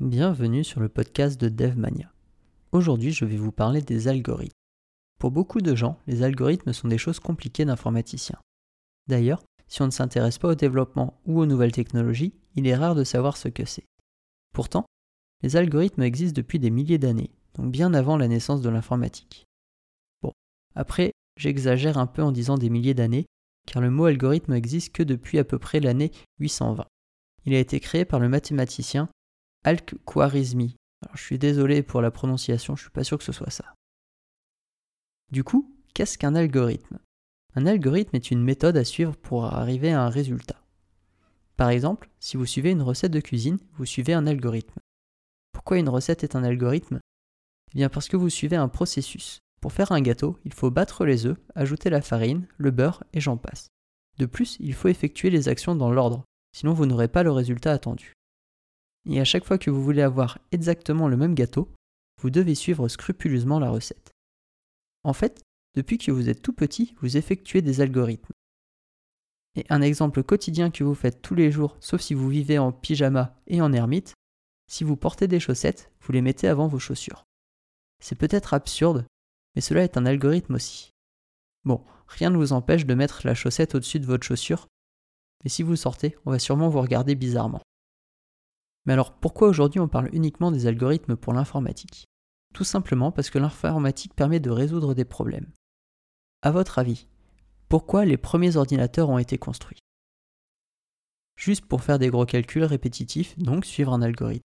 Bienvenue sur le podcast de DevMania. Aujourd'hui, je vais vous parler des algorithmes. Pour beaucoup de gens, les algorithmes sont des choses compliquées d'informaticiens. D'ailleurs, si on ne s'intéresse pas au développement ou aux nouvelles technologies, il est rare de savoir ce que c'est. Pourtant, les algorithmes existent depuis des milliers d'années, donc bien avant la naissance de l'informatique. Bon, après, j'exagère un peu en disant des milliers d'années, car le mot algorithme existe que depuis à peu près l'année 820. Il a été créé par le mathématicien Al-Khwarizmi. Je suis désolé pour la prononciation, je suis pas sûr que ce soit ça. Du coup, qu'est-ce qu'un algorithme? Un algorithme est une méthode à suivre pour arriver à un résultat. Par exemple, si vous suivez une recette de cuisine, vous suivez un algorithme. Pourquoi une recette est un algorithme? Eh bien parce que vous suivez un processus. Pour faire un gâteau, il faut battre les œufs, ajouter la farine, le beurre et j'en passe. De plus, il faut effectuer les actions dans l'ordre, sinon vous n'aurez pas le résultat attendu et à chaque fois que vous voulez avoir exactement le même gâteau, vous devez suivre scrupuleusement la recette. En fait, depuis que vous êtes tout petit, vous effectuez des algorithmes. Et un exemple quotidien que vous faites tous les jours, sauf si vous vivez en pyjama et en ermite, si vous portez des chaussettes, vous les mettez avant vos chaussures. C'est peut-être absurde, mais cela est un algorithme aussi. Bon, rien ne vous empêche de mettre la chaussette au-dessus de votre chaussure, mais si vous sortez, on va sûrement vous regarder bizarrement. Mais alors pourquoi aujourd'hui on parle uniquement des algorithmes pour l'informatique? Tout simplement parce que l'informatique permet de résoudre des problèmes. À votre avis, pourquoi les premiers ordinateurs ont été construits? Juste pour faire des gros calculs répétitifs, donc suivre un algorithme.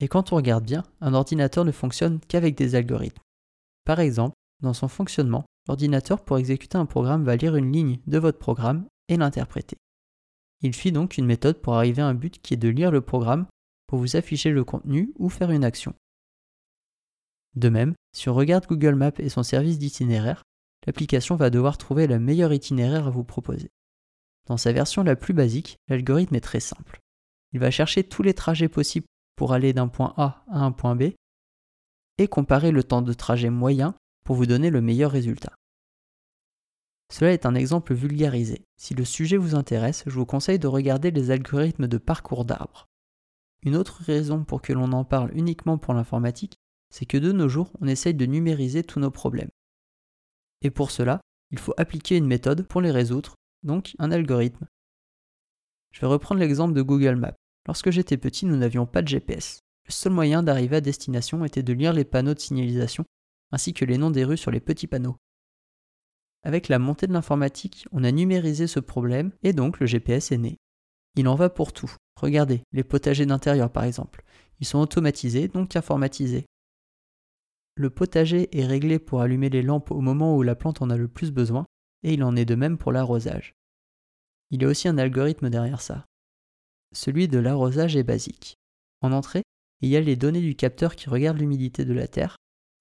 Et quand on regarde bien, un ordinateur ne fonctionne qu'avec des algorithmes. Par exemple, dans son fonctionnement, l'ordinateur pour exécuter un programme va lire une ligne de votre programme et l'interpréter. Il suit donc une méthode pour arriver à un but qui est de lire le programme pour vous afficher le contenu ou faire une action. De même, si on regarde Google Maps et son service d'itinéraire, l'application va devoir trouver le meilleur itinéraire à vous proposer. Dans sa version la plus basique, l'algorithme est très simple. Il va chercher tous les trajets possibles pour aller d'un point A à un point B et comparer le temps de trajet moyen pour vous donner le meilleur résultat. Cela est un exemple vulgarisé. Si le sujet vous intéresse, je vous conseille de regarder les algorithmes de parcours d'arbres. Une autre raison pour que l'on en parle uniquement pour l'informatique, c'est que de nos jours, on essaye de numériser tous nos problèmes. Et pour cela, il faut appliquer une méthode pour les résoudre, donc un algorithme. Je vais reprendre l'exemple de Google Maps. Lorsque j'étais petit, nous n'avions pas de GPS. Le seul moyen d'arriver à destination était de lire les panneaux de signalisation, ainsi que les noms des rues sur les petits panneaux. Avec la montée de l'informatique, on a numérisé ce problème et donc le GPS est né. Il en va pour tout. Regardez, les potagers d'intérieur par exemple. Ils sont automatisés, donc informatisés. Le potager est réglé pour allumer les lampes au moment où la plante en a le plus besoin, et il en est de même pour l'arrosage. Il y a aussi un algorithme derrière ça. Celui de l'arrosage est basique. En entrée, il y a les données du capteur qui regarde l'humidité de la terre,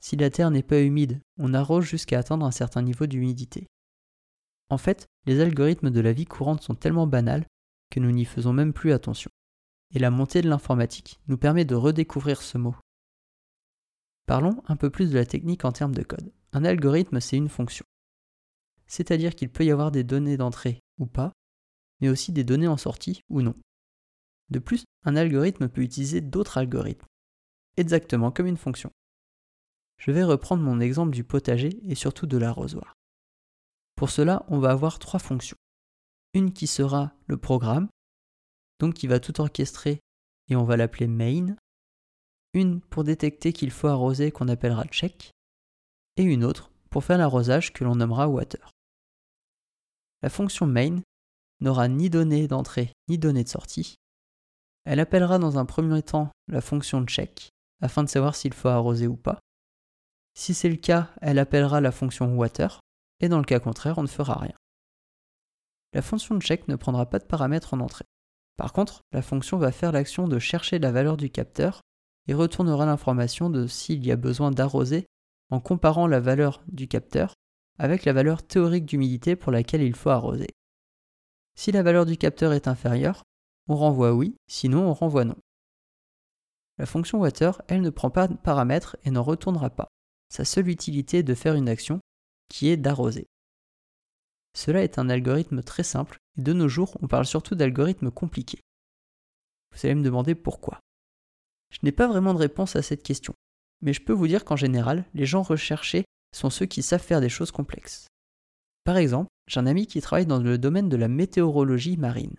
si la terre n'est pas humide, on arrose jusqu'à atteindre un certain niveau d'humidité. En fait, les algorithmes de la vie courante sont tellement banals que nous n'y faisons même plus attention. Et la montée de l'informatique nous permet de redécouvrir ce mot. Parlons un peu plus de la technique en termes de code. Un algorithme, c'est une fonction. C'est-à-dire qu'il peut y avoir des données d'entrée ou pas, mais aussi des données en sortie ou non. De plus, un algorithme peut utiliser d'autres algorithmes, exactement comme une fonction. Je vais reprendre mon exemple du potager et surtout de l'arrosoir. Pour cela, on va avoir trois fonctions. Une qui sera le programme, donc qui va tout orchestrer et on va l'appeler main. Une pour détecter qu'il faut arroser qu'on appellera check. Et une autre pour faire l'arrosage que l'on nommera water. La fonction main n'aura ni données d'entrée ni données de sortie. Elle appellera dans un premier temps la fonction check afin de savoir s'il faut arroser ou pas. Si c'est le cas, elle appellera la fonction water, et dans le cas contraire, on ne fera rien. La fonction check ne prendra pas de paramètres en entrée. Par contre, la fonction va faire l'action de chercher la valeur du capteur et retournera l'information de s'il y a besoin d'arroser en comparant la valeur du capteur avec la valeur théorique d'humidité pour laquelle il faut arroser. Si la valeur du capteur est inférieure, on renvoie oui, sinon on renvoie non. La fonction water, elle ne prend pas de paramètres et n'en retournera pas sa seule utilité est de faire une action qui est d'arroser. Cela est un algorithme très simple et de nos jours on parle surtout d'algorithmes compliqués. Vous allez me demander pourquoi. Je n'ai pas vraiment de réponse à cette question, mais je peux vous dire qu'en général, les gens recherchés sont ceux qui savent faire des choses complexes. Par exemple, j'ai un ami qui travaille dans le domaine de la météorologie marine.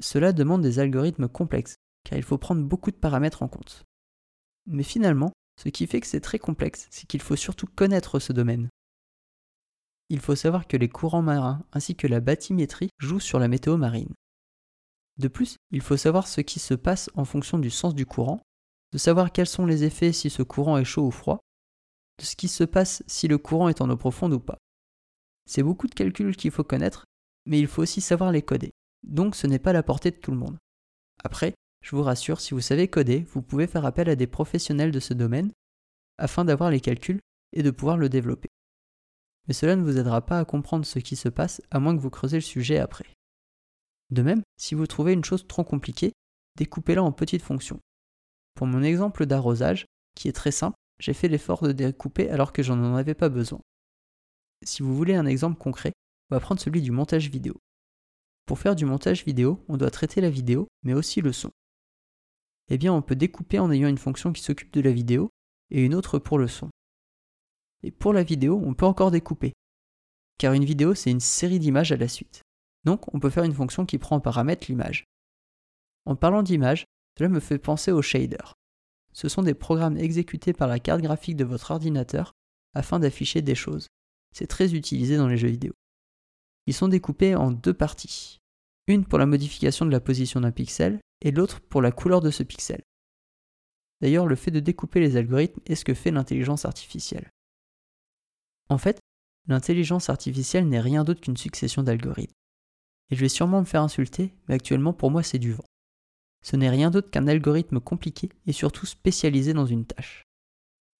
Cela demande des algorithmes complexes, car il faut prendre beaucoup de paramètres en compte. Mais finalement, ce qui fait que c'est très complexe, c'est qu'il faut surtout connaître ce domaine. Il faut savoir que les courants marins ainsi que la bathymétrie jouent sur la météo marine. De plus, il faut savoir ce qui se passe en fonction du sens du courant, de savoir quels sont les effets si ce courant est chaud ou froid, de ce qui se passe si le courant est en eau profonde ou pas. C'est beaucoup de calculs qu'il faut connaître, mais il faut aussi savoir les coder. Donc ce n'est pas la portée de tout le monde. Après, je vous rassure, si vous savez coder, vous pouvez faire appel à des professionnels de ce domaine afin d'avoir les calculs et de pouvoir le développer. Mais cela ne vous aidera pas à comprendre ce qui se passe à moins que vous creusez le sujet après. De même, si vous trouvez une chose trop compliquée, découpez-la en petites fonctions. Pour mon exemple d'arrosage, qui est très simple, j'ai fait l'effort de découper alors que j'en en avais pas besoin. Si vous voulez un exemple concret, on va prendre celui du montage vidéo. Pour faire du montage vidéo, on doit traiter la vidéo, mais aussi le son eh bien on peut découper en ayant une fonction qui s'occupe de la vidéo et une autre pour le son. Et pour la vidéo, on peut encore découper, car une vidéo c'est une série d'images à la suite. Donc on peut faire une fonction qui prend en paramètre l'image. En parlant d'image, cela me fait penser aux shaders. Ce sont des programmes exécutés par la carte graphique de votre ordinateur afin d'afficher des choses. C'est très utilisé dans les jeux vidéo. Ils sont découpés en deux parties. Une pour la modification de la position d'un pixel et l'autre pour la couleur de ce pixel. D'ailleurs, le fait de découper les algorithmes est ce que fait l'intelligence artificielle. En fait, l'intelligence artificielle n'est rien d'autre qu'une succession d'algorithmes. Et je vais sûrement me faire insulter, mais actuellement pour moi c'est du vent. Ce n'est rien d'autre qu'un algorithme compliqué et surtout spécialisé dans une tâche.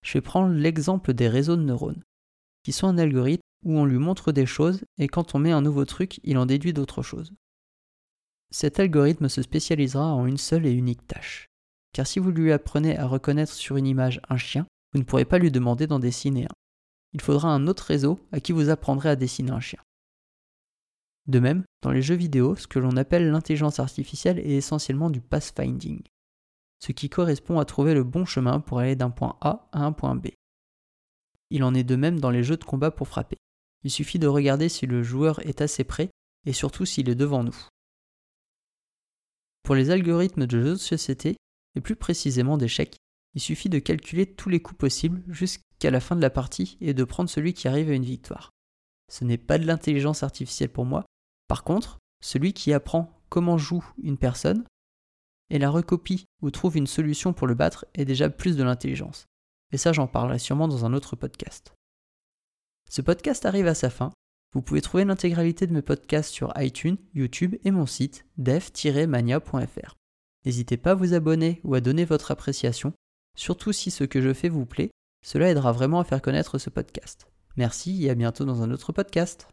Je vais prendre l'exemple des réseaux de neurones, qui sont un algorithme où on lui montre des choses et quand on met un nouveau truc, il en déduit d'autres choses. Cet algorithme se spécialisera en une seule et unique tâche. Car si vous lui apprenez à reconnaître sur une image un chien, vous ne pourrez pas lui demander d'en dessiner un. Il faudra un autre réseau à qui vous apprendrez à dessiner un chien. De même, dans les jeux vidéo, ce que l'on appelle l'intelligence artificielle est essentiellement du pathfinding, ce qui correspond à trouver le bon chemin pour aller d'un point A à un point B. Il en est de même dans les jeux de combat pour frapper. Il suffit de regarder si le joueur est assez près et surtout s'il est devant nous. Pour les algorithmes de jeux de société, et plus précisément d'échecs, il suffit de calculer tous les coups possibles jusqu'à la fin de la partie et de prendre celui qui arrive à une victoire. Ce n'est pas de l'intelligence artificielle pour moi. Par contre, celui qui apprend comment joue une personne et la recopie ou trouve une solution pour le battre est déjà plus de l'intelligence. Et ça, j'en parlerai sûrement dans un autre podcast. Ce podcast arrive à sa fin. Vous pouvez trouver l'intégralité de mes podcasts sur iTunes, YouTube et mon site dev-mania.fr. N'hésitez pas à vous abonner ou à donner votre appréciation, surtout si ce que je fais vous plaît, cela aidera vraiment à faire connaître ce podcast. Merci et à bientôt dans un autre podcast.